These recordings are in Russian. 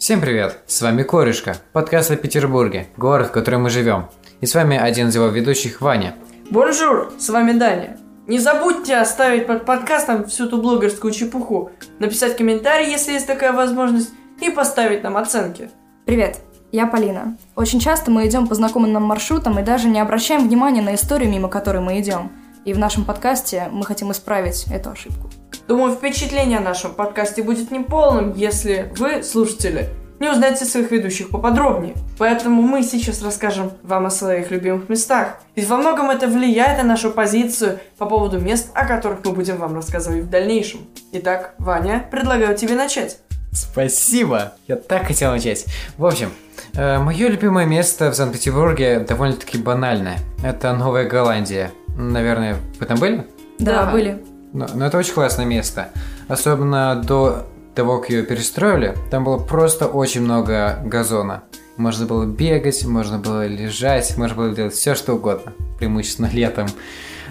Всем привет! С вами Корюшка, подкаст о Петербурге, город, в котором мы живем. И с вами один из его ведущих, Ваня. Bonjour, с вами Даня. Не забудьте оставить под подкастом всю ту блогерскую чепуху, написать комментарий, если есть такая возможность, и поставить нам оценки. Привет, я Полина. Очень часто мы идем по знакомым нам маршрутам и даже не обращаем внимания на историю, мимо которой мы идем. И в нашем подкасте мы хотим исправить эту ошибку. Думаю, впечатление о нашем подкасте будет неполным, если вы, слушатели, не узнаете своих ведущих поподробнее. Поэтому мы сейчас расскажем вам о своих любимых местах. Ведь во многом это влияет на нашу позицию по поводу мест, о которых мы будем вам рассказывать в дальнейшем. Итак, Ваня, предлагаю тебе начать. Спасибо! Я так хотел начать. В общем, э, мое любимое место в Санкт-Петербурге довольно-таки банальное. Это Новая Голландия. Наверное, вы там были? Да, Да. были. Но, но это очень классное место. Особенно до того, как ее перестроили, там было просто очень много газона. Можно было бегать, можно было лежать, можно было делать все, что угодно, преимущественно летом.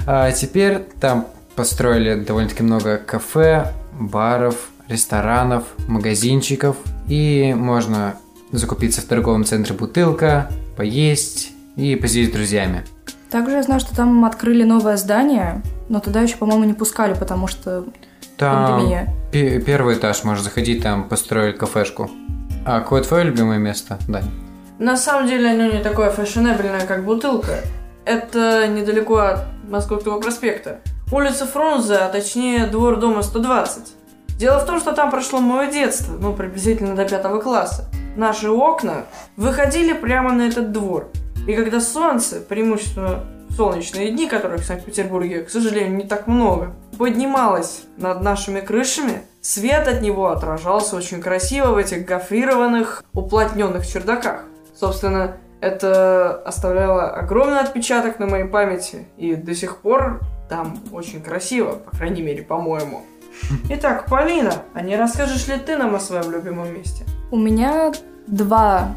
А теперь там построили довольно-таки много кафе, баров, ресторанов, магазинчиков, и можно закупиться в торговом центре бутылка, поесть и посидеть с друзьями. Также я знаю, что там открыли новое здание, но туда еще, по-моему, не пускали, потому что Там пандемия. пе- первый этаж, можно заходить, там построили кафешку. А какое твое любимое место, Дань? На самом деле оно не такое фэшенебельное, как бутылка. Это недалеко от Московского проспекта. Улица Фрунзе, а точнее двор дома 120. Дело в том, что там прошло мое детство, ну, приблизительно до пятого класса. Наши окна выходили прямо на этот двор. И когда солнце, преимущественно солнечные дни, которых в Санкт-Петербурге, к сожалению, не так много, поднималось над нашими крышами, свет от него отражался очень красиво в этих гофрированных, уплотненных чердаках. Собственно, это оставляло огромный отпечаток на моей памяти, и до сих пор там очень красиво, по крайней мере, по-моему. Итак, Полина, а не расскажешь ли ты нам о своем любимом месте? У меня два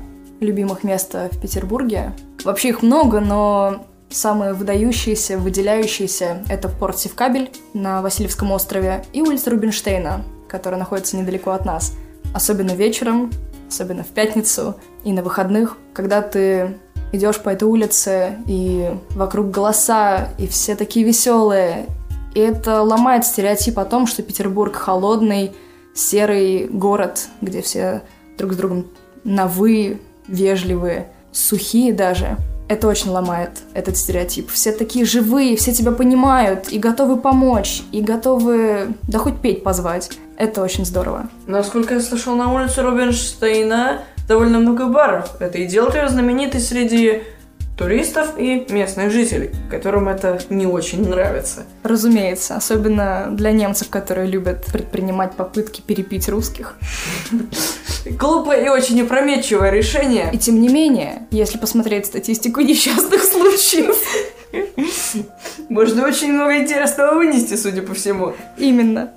любимых места в Петербурге. Вообще их много, но самые выдающиеся, выделяющиеся — это порт Севкабель на Васильевском острове и улица Рубинштейна, которая находится недалеко от нас. Особенно вечером, особенно в пятницу и на выходных, когда ты идешь по этой улице, и вокруг голоса, и все такие веселые. И это ломает стереотип о том, что Петербург холодный, серый город, где все друг с другом на «вы», вежливые, сухие даже. Это очень ломает этот стереотип. Все такие живые, все тебя понимают и готовы помочь, и готовы, да хоть петь позвать. Это очень здорово. Насколько я слышал, на улице Рубинштейна довольно много баров. Это и делает ее знаменитой среди туристов и местных жителей, которым это не очень нравится. Разумеется, особенно для немцев, которые любят предпринимать попытки перепить русских. Глупое и очень опрометчивое решение. И тем не менее, если посмотреть статистику несчастных случаев, Можно очень много интересного вынести, судя по всему. именно.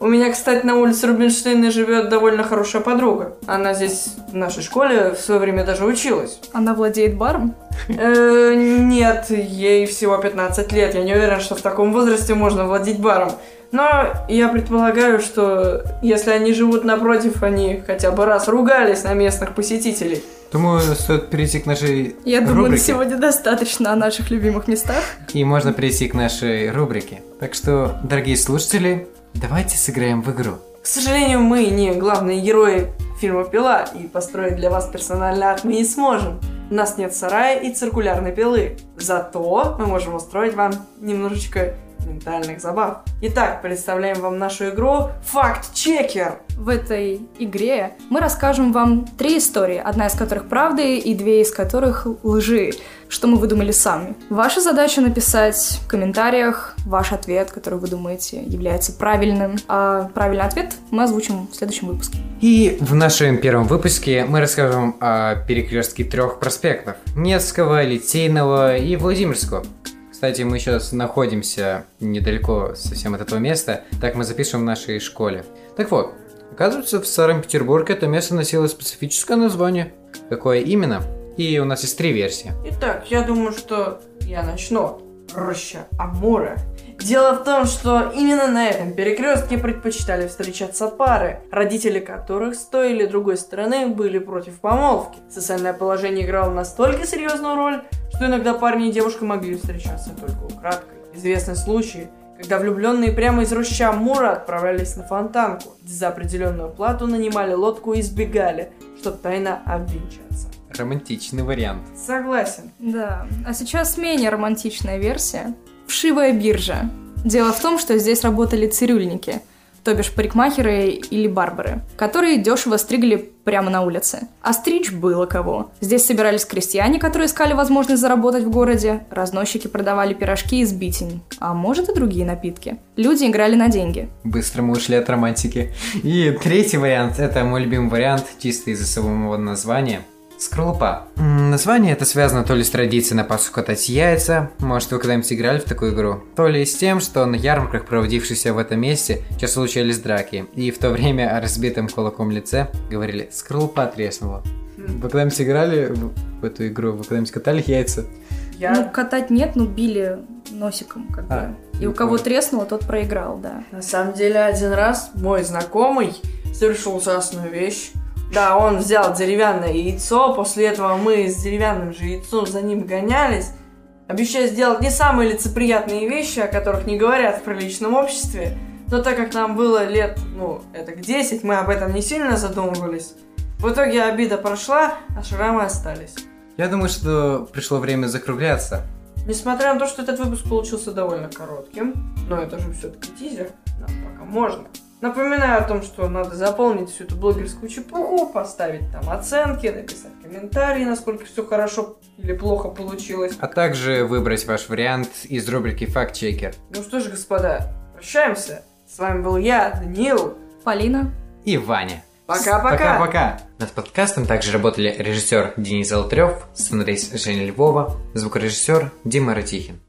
У меня, кстати, на улице Рубинштейна живет довольно хорошая подруга. Она здесь в нашей школе в свое время даже училась. Она владеет баром. Э, нет, ей всего 15 лет. Я не уверен, что в таком возрасте можно владеть баром. Но я предполагаю, что если они живут напротив, они хотя бы раз ругались на местных посетителей. Думаю, стоит перейти к нашей Я думаю, на рубрике. сегодня достаточно о наших любимых местах. И можно перейти к нашей рубрике. Так что, дорогие слушатели, давайте сыграем в игру. К сожалению, мы не главные герои фильма «Пила», и построить для вас персональный ад мы не сможем. У нас нет сарая и циркулярной пилы. Зато мы можем устроить вам немножечко ментальных забав. Итак, представляем вам нашу игру «Факт-чекер». В этой игре мы расскажем вам три истории, одна из которых правды и две из которых лжи, что мы выдумали сами. Ваша задача написать в комментариях ваш ответ, который вы думаете является правильным, а правильный ответ мы озвучим в следующем выпуске. И в нашем первом выпуске мы расскажем о перекрестке трех проспектов. Невского, Литейного и Владимирского. Кстати, мы сейчас находимся недалеко совсем от этого места, так мы запишем в нашей школе. Так вот, оказывается, в Старом Петербурге это место носило специфическое название. Какое именно? И у нас есть три версии. Итак, я думаю, что я начну. Роща Амура. Дело в том, что именно на этом перекрестке предпочитали встречаться пары, родители которых с той или другой стороны были против помолвки. Социальное положение играло настолько серьезную роль, что иногда парни и девушка могли встречаться только украдкой. Известны случаи, когда влюбленные прямо из роща Мура отправлялись на фонтанку, где за определенную плату нанимали лодку и избегали, чтобы тайно обвенчаться. Романтичный вариант. Согласен. Да. А сейчас менее романтичная версия. Вшивая биржа. Дело в том, что здесь работали цирюльники, то бишь парикмахеры или барбары, которые дешево стригли прямо на улице. А стричь было кого. Здесь собирались крестьяне, которые искали возможность заработать в городе, разносчики продавали пирожки из битень, а может и другие напитки. Люди играли на деньги. Быстро мы ушли от романтики. И третий вариант, это мой любимый вариант, чисто из-за самого названия – Скорлупа. Название это связано то ли с традицией на Пасху катать яйца, может вы когда-нибудь играли в такую игру, то ли с тем, что на ярмарках, проводившихся в этом месте, часто случались драки, и в то время о разбитом кулаком лице говорили «скорлупа треснула». Вы когда-нибудь играли в, эту игру? Вы когда-нибудь катали яйца? Я... Ну, катать нет, но били носиком как а, бы. И у кого понял. треснуло, тот проиграл, да. На самом деле, один раз мой знакомый совершил ужасную вещь. Да, он взял деревянное яйцо, после этого мы с деревянным же яйцом за ним гонялись, обещая сделать не самые лицеприятные вещи, о которых не говорят в приличном обществе. Но так как нам было лет, ну, это к 10, мы об этом не сильно задумывались. В итоге обида прошла, а шрамы остались. Я думаю, что пришло время закругляться. Несмотря на то, что этот выпуск получился довольно коротким, но это же все-таки тизер, нам пока можно. Напоминаю о том, что надо заполнить всю эту блогерскую чепуху, поставить там оценки, написать комментарии, насколько все хорошо или плохо получилось. А также выбрать ваш вариант из рубрики «Факт-чекер». Ну что ж, господа, прощаемся. С вами был я, Даниил, Полина и Ваня. Пока-пока. Пока-пока. Над подкастом также работали режиссер Денис Золотарев, сценарист Женя Львова, звукорежиссер Дима Ратихин.